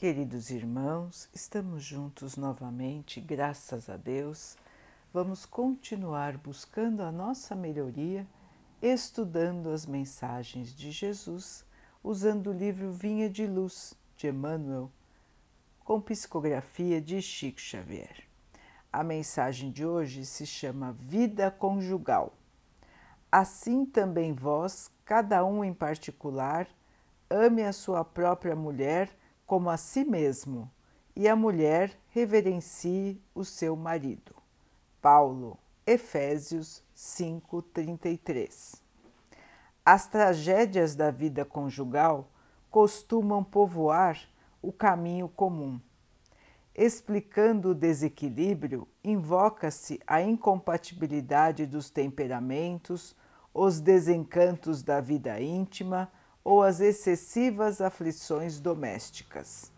Queridos irmãos, estamos juntos novamente, graças a Deus. Vamos continuar buscando a nossa melhoria, estudando as mensagens de Jesus, usando o livro Vinha de Luz de Emmanuel, com psicografia de Chico Xavier. A mensagem de hoje se chama Vida Conjugal. Assim também vós, cada um em particular, ame a sua própria mulher como a si mesmo, e a mulher reverencie o seu marido. Paulo, Efésios 5:33. As tragédias da vida conjugal costumam povoar o caminho comum. Explicando o desequilíbrio, invoca-se a incompatibilidade dos temperamentos, os desencantos da vida íntima, ou as excessivas aflições domésticas.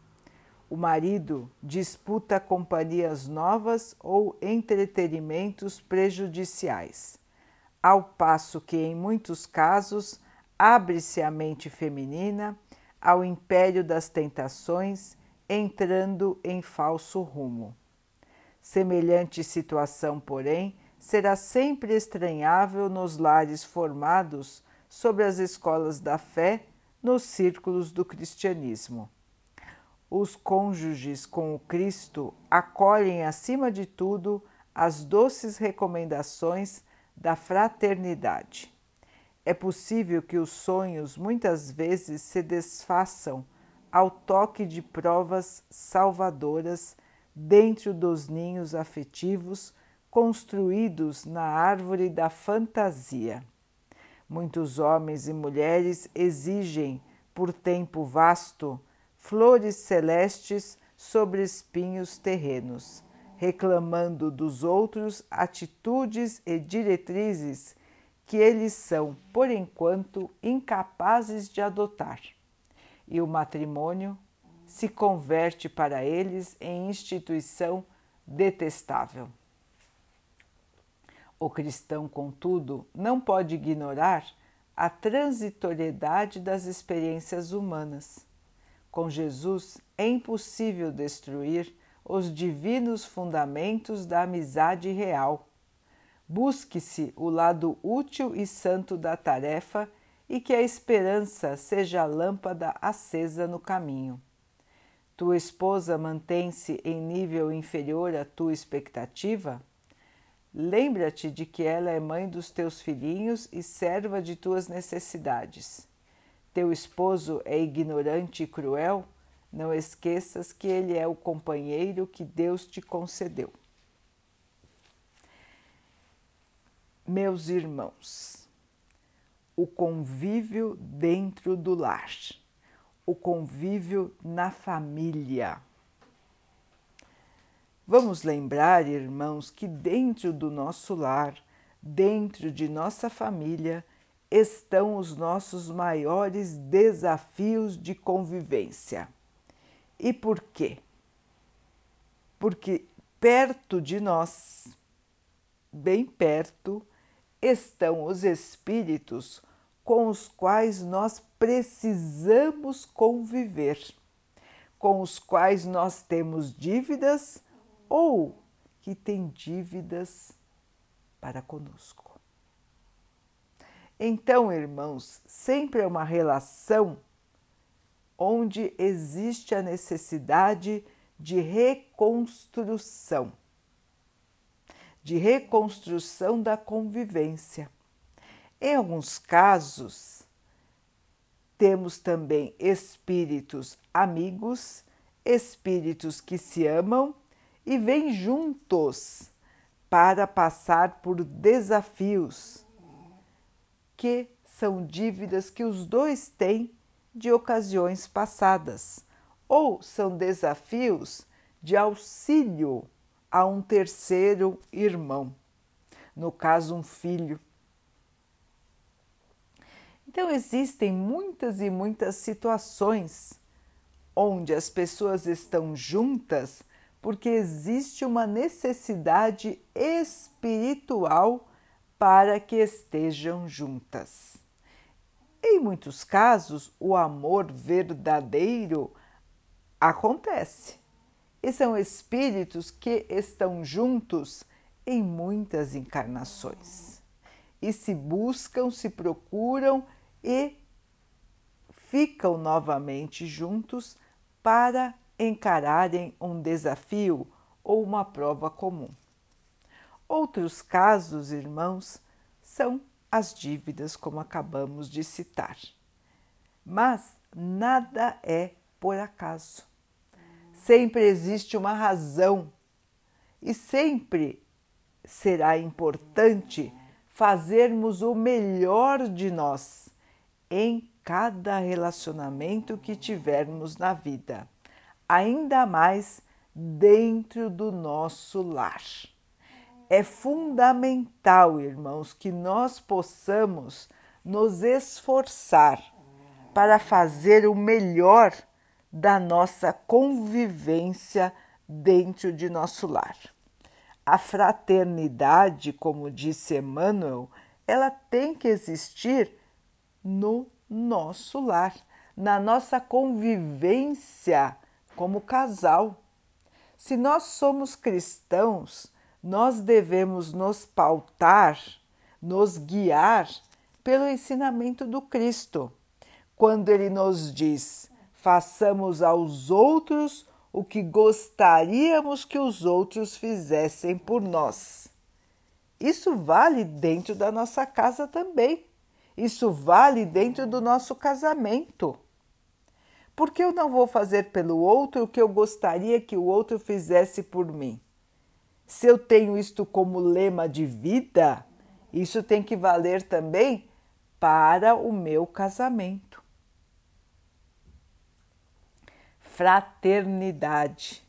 O marido disputa companhias novas ou entretenimentos prejudiciais, ao passo que, em muitos casos, abre-se a mente feminina ao império das tentações, entrando em falso rumo. Semelhante situação, porém, será sempre estranhável nos lares formados sobre as escolas da fé nos círculos do cristianismo. Os cônjuges com o Cristo acolhem, acima de tudo, as doces recomendações da fraternidade. É possível que os sonhos muitas vezes se desfaçam ao toque de provas salvadoras dentro dos ninhos afetivos construídos na árvore da fantasia. Muitos homens e mulheres exigem, por tempo vasto, flores celestes sobre espinhos terrenos, reclamando dos outros atitudes e diretrizes que eles são, por enquanto, incapazes de adotar. E o matrimônio se converte para eles em instituição detestável. O cristão, contudo, não pode ignorar a transitoriedade das experiências humanas. Com Jesus é impossível destruir os divinos fundamentos da amizade real. Busque-se o lado útil e santo da tarefa e que a esperança seja a lâmpada acesa no caminho. Tua esposa mantém-se em nível inferior à tua expectativa? Lembra-te de que ela é mãe dos teus filhinhos e serva de tuas necessidades. Teu esposo é ignorante e cruel? Não esqueças que ele é o companheiro que Deus te concedeu. Meus irmãos, o convívio dentro do lar, o convívio na família Vamos lembrar, irmãos, que dentro do nosso lar, dentro de nossa família, estão os nossos maiores desafios de convivência. E por quê? Porque perto de nós, bem perto, estão os espíritos com os quais nós precisamos conviver, com os quais nós temos dívidas ou que tem dívidas para conosco. Então, irmãos, sempre é uma relação onde existe a necessidade de reconstrução, de reconstrução da convivência. Em alguns casos, temos também espíritos amigos, espíritos que se amam e vêm juntos para passar por desafios que são dívidas que os dois têm de ocasiões passadas, ou são desafios de auxílio a um terceiro irmão, no caso, um filho. Então, existem muitas e muitas situações onde as pessoas estão juntas porque existe uma necessidade espiritual para que estejam juntas. Em muitos casos, o amor verdadeiro Acontece. E são espíritos que estão juntos em muitas encarnações. E se buscam, se procuram e ficam novamente juntos para encararem um desafio ou uma prova comum. Outros casos, irmãos, são as dívidas, como acabamos de citar. Mas nada é por acaso. Sempre existe uma razão e sempre será importante fazermos o melhor de nós em cada relacionamento que tivermos na vida, ainda mais dentro do nosso lar. É fundamental, irmãos, que nós possamos nos esforçar para fazer o melhor da nossa convivência dentro de nosso lar. A fraternidade, como disse Emmanuel, ela tem que existir no nosso lar, na nossa convivência como casal. Se nós somos cristãos, nós devemos nos pautar, nos guiar pelo ensinamento do Cristo, quando ele nos diz: façamos aos outros o que gostaríamos que os outros fizessem por nós. Isso vale dentro da nossa casa também. Isso vale dentro do nosso casamento. Por que eu não vou fazer pelo outro o que eu gostaria que o outro fizesse por mim? Se eu tenho isto como lema de vida, isso tem que valer também para o meu casamento. Fraternidade,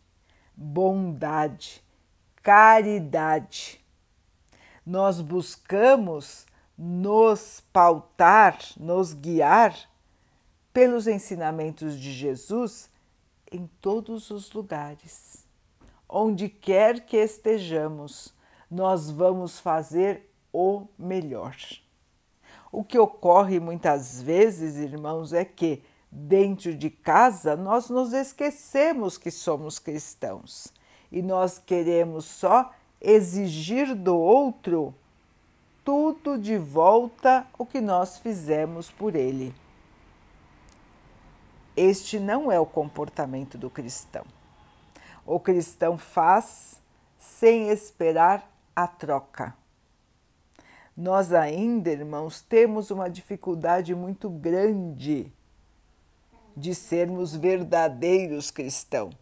bondade, caridade. Nós buscamos nos pautar, nos guiar pelos ensinamentos de Jesus em todos os lugares. Onde quer que estejamos, nós vamos fazer o melhor. O que ocorre muitas vezes, irmãos, é que dentro de casa nós nos esquecemos que somos cristãos e nós queremos só exigir do outro tudo de volta o que nós fizemos por ele. Este não é o comportamento do cristão. O cristão faz sem esperar a troca. Nós ainda, irmãos, temos uma dificuldade muito grande de sermos verdadeiros cristãos.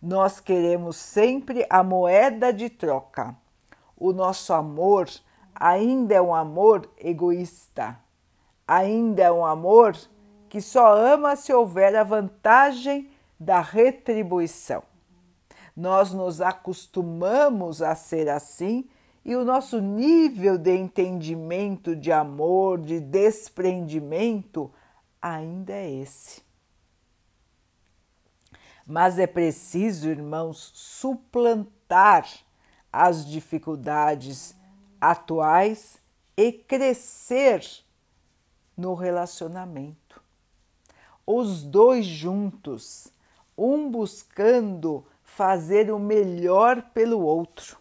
Nós queremos sempre a moeda de troca. O nosso amor ainda é um amor egoísta, ainda é um amor que só ama se houver a vantagem da retribuição. Nós nos acostumamos a ser assim e o nosso nível de entendimento, de amor, de desprendimento ainda é esse. Mas é preciso, irmãos, suplantar as dificuldades atuais e crescer no relacionamento. Os dois juntos, um buscando fazer o melhor pelo outro.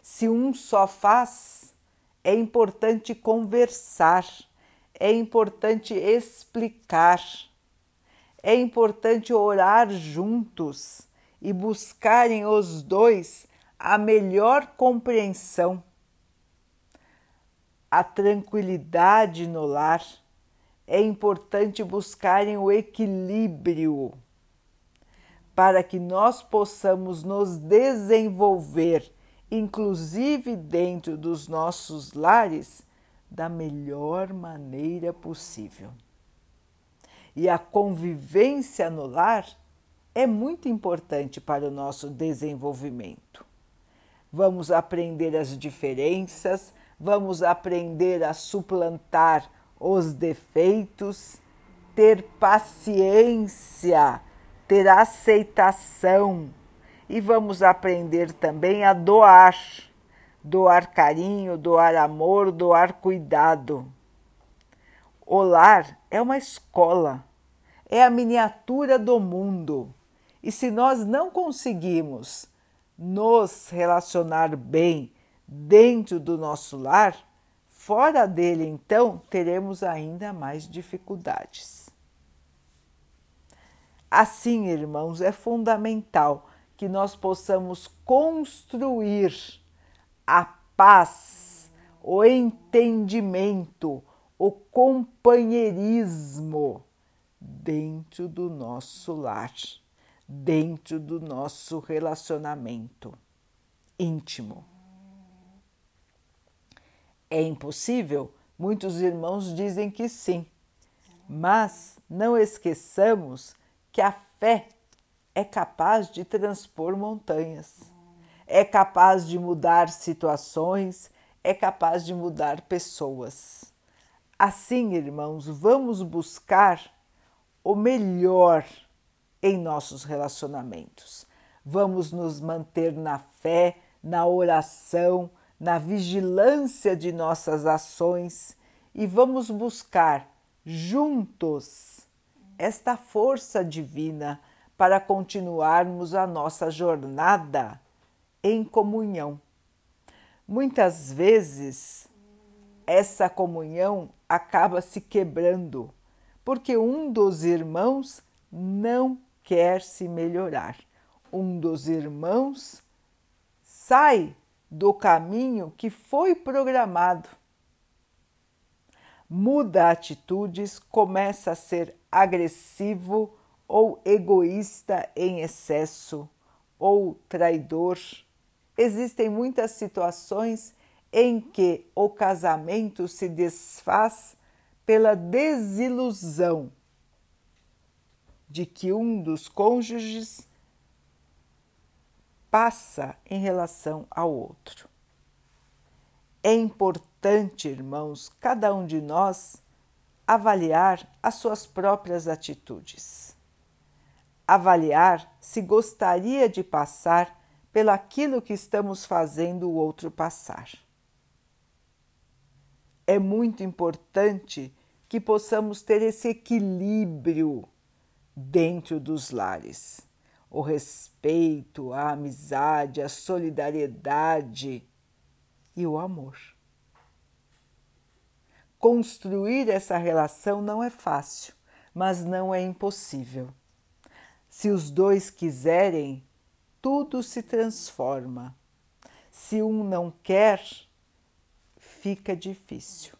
Se um só faz, é importante conversar, é importante explicar, é importante orar juntos e buscarem os dois a melhor compreensão, a tranquilidade no lar. É importante buscarem o equilíbrio para que nós possamos nos desenvolver, inclusive dentro dos nossos lares, da melhor maneira possível. E a convivência no lar é muito importante para o nosso desenvolvimento vamos aprender as diferenças, vamos aprender a suplantar os defeitos, ter paciência, ter aceitação e vamos aprender também a doar, doar carinho, doar amor, doar cuidado. O lar é uma escola, é a miniatura do mundo. E se nós não conseguimos nos relacionar bem dentro do nosso lar, fora dele então teremos ainda mais dificuldades. Assim, irmãos, é fundamental que nós possamos construir a paz, o entendimento, o companheirismo dentro do nosso lar, dentro do nosso relacionamento íntimo. É impossível? Muitos irmãos dizem que sim, mas não esqueçamos que a fé é capaz de transpor montanhas, é capaz de mudar situações, é capaz de mudar pessoas. Assim, irmãos, vamos buscar o melhor em nossos relacionamentos. Vamos nos manter na fé, na oração, na vigilância de nossas ações e vamos buscar juntos esta força divina para continuarmos a nossa jornada em comunhão. Muitas vezes essa comunhão acaba se quebrando porque um dos irmãos não quer se melhorar. Um dos irmãos sai do caminho que foi programado. Muda atitudes, começa a ser agressivo ou egoísta em excesso ou traidor. Existem muitas situações em que o casamento se desfaz pela desilusão de que um dos cônjuges passa em relação ao outro. É importante, irmãos, cada um de nós avaliar as suas próprias atitudes. Avaliar se gostaria de passar pelaquilo que estamos fazendo o outro passar. É muito importante que possamos ter esse equilíbrio dentro dos lares o respeito, a amizade, a solidariedade e o amor. Construir essa relação não é fácil, mas não é impossível. Se os dois quiserem, tudo se transforma. Se um não quer, fica difícil.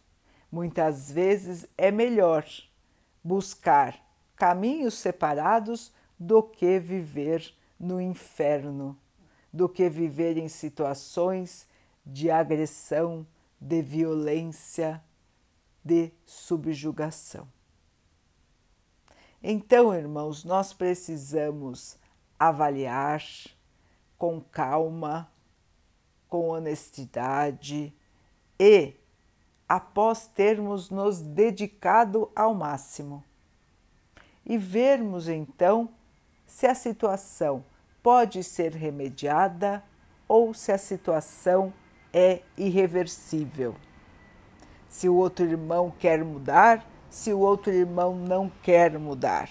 Muitas vezes é melhor buscar caminhos separados do que viver no inferno, do que viver em situações de agressão, de violência, de subjugação. Então, irmãos, nós precisamos avaliar com calma, com honestidade e, após termos nos dedicado ao máximo, e vermos então se a situação pode ser remediada ou se a situação é irreversível. Se o outro irmão quer mudar, se o outro irmão não quer mudar.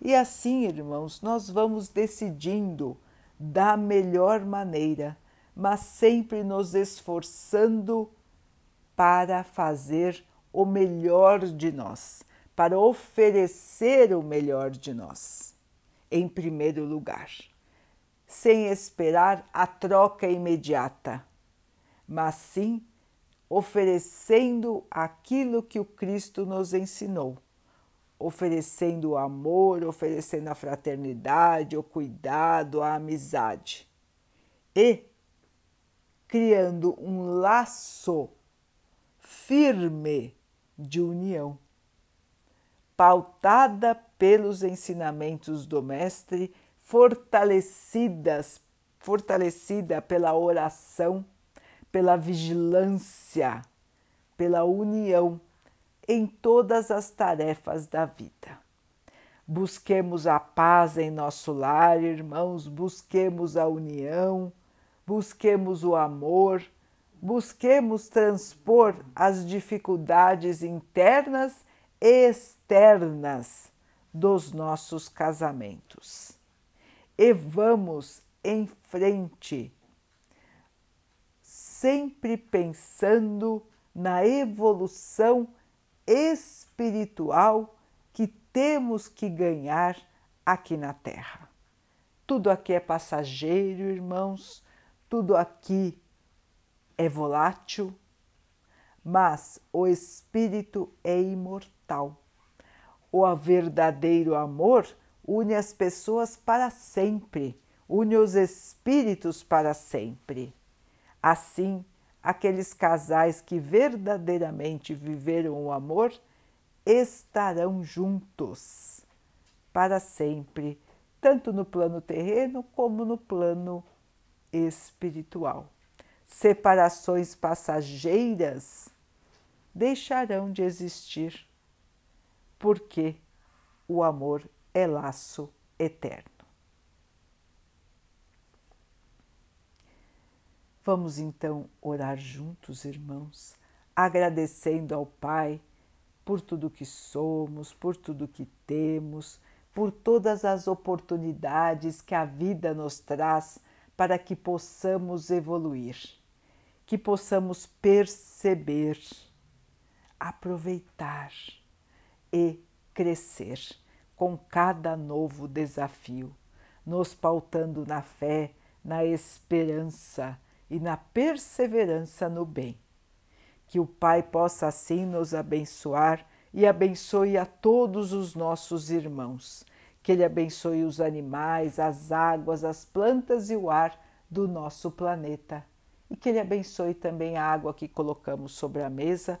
E assim, irmãos, nós vamos decidindo da melhor maneira, mas sempre nos esforçando para fazer o melhor de nós para oferecer o melhor de nós, em primeiro lugar, sem esperar a troca imediata, mas sim oferecendo aquilo que o Cristo nos ensinou, oferecendo o amor, oferecendo a fraternidade, o cuidado, a amizade e criando um laço firme de união pautada pelos ensinamentos do Mestre, fortalecidas, fortalecida pela oração, pela vigilância, pela união em todas as tarefas da vida. Busquemos a paz em nosso lar, irmãos, busquemos a união, busquemos o amor, busquemos transpor as dificuldades internas externas dos nossos casamentos. E vamos em frente, sempre pensando na evolução espiritual que temos que ganhar aqui na Terra. Tudo aqui é passageiro, irmãos, tudo aqui é volátil, mas o espírito é O verdadeiro amor une as pessoas para sempre, une os espíritos para sempre. Assim, aqueles casais que verdadeiramente viveram o amor estarão juntos para sempre, tanto no plano terreno como no plano espiritual. Separações passageiras deixarão de existir, porque o amor é laço eterno. Vamos então orar juntos, irmãos, agradecendo ao Pai por tudo que somos, por tudo que temos, por todas as oportunidades que a vida nos traz para que possamos evoluir, que possamos perceber, aproveitar e crescer com cada novo desafio, nos pautando na fé, na esperança e na perseverança no bem. Que o Pai possa assim nos abençoar e abençoe a todos os nossos irmãos. Que Ele abençoe os animais, as águas, as plantas e o ar do nosso planeta. E que Ele abençoe também a água que colocamos sobre a mesa,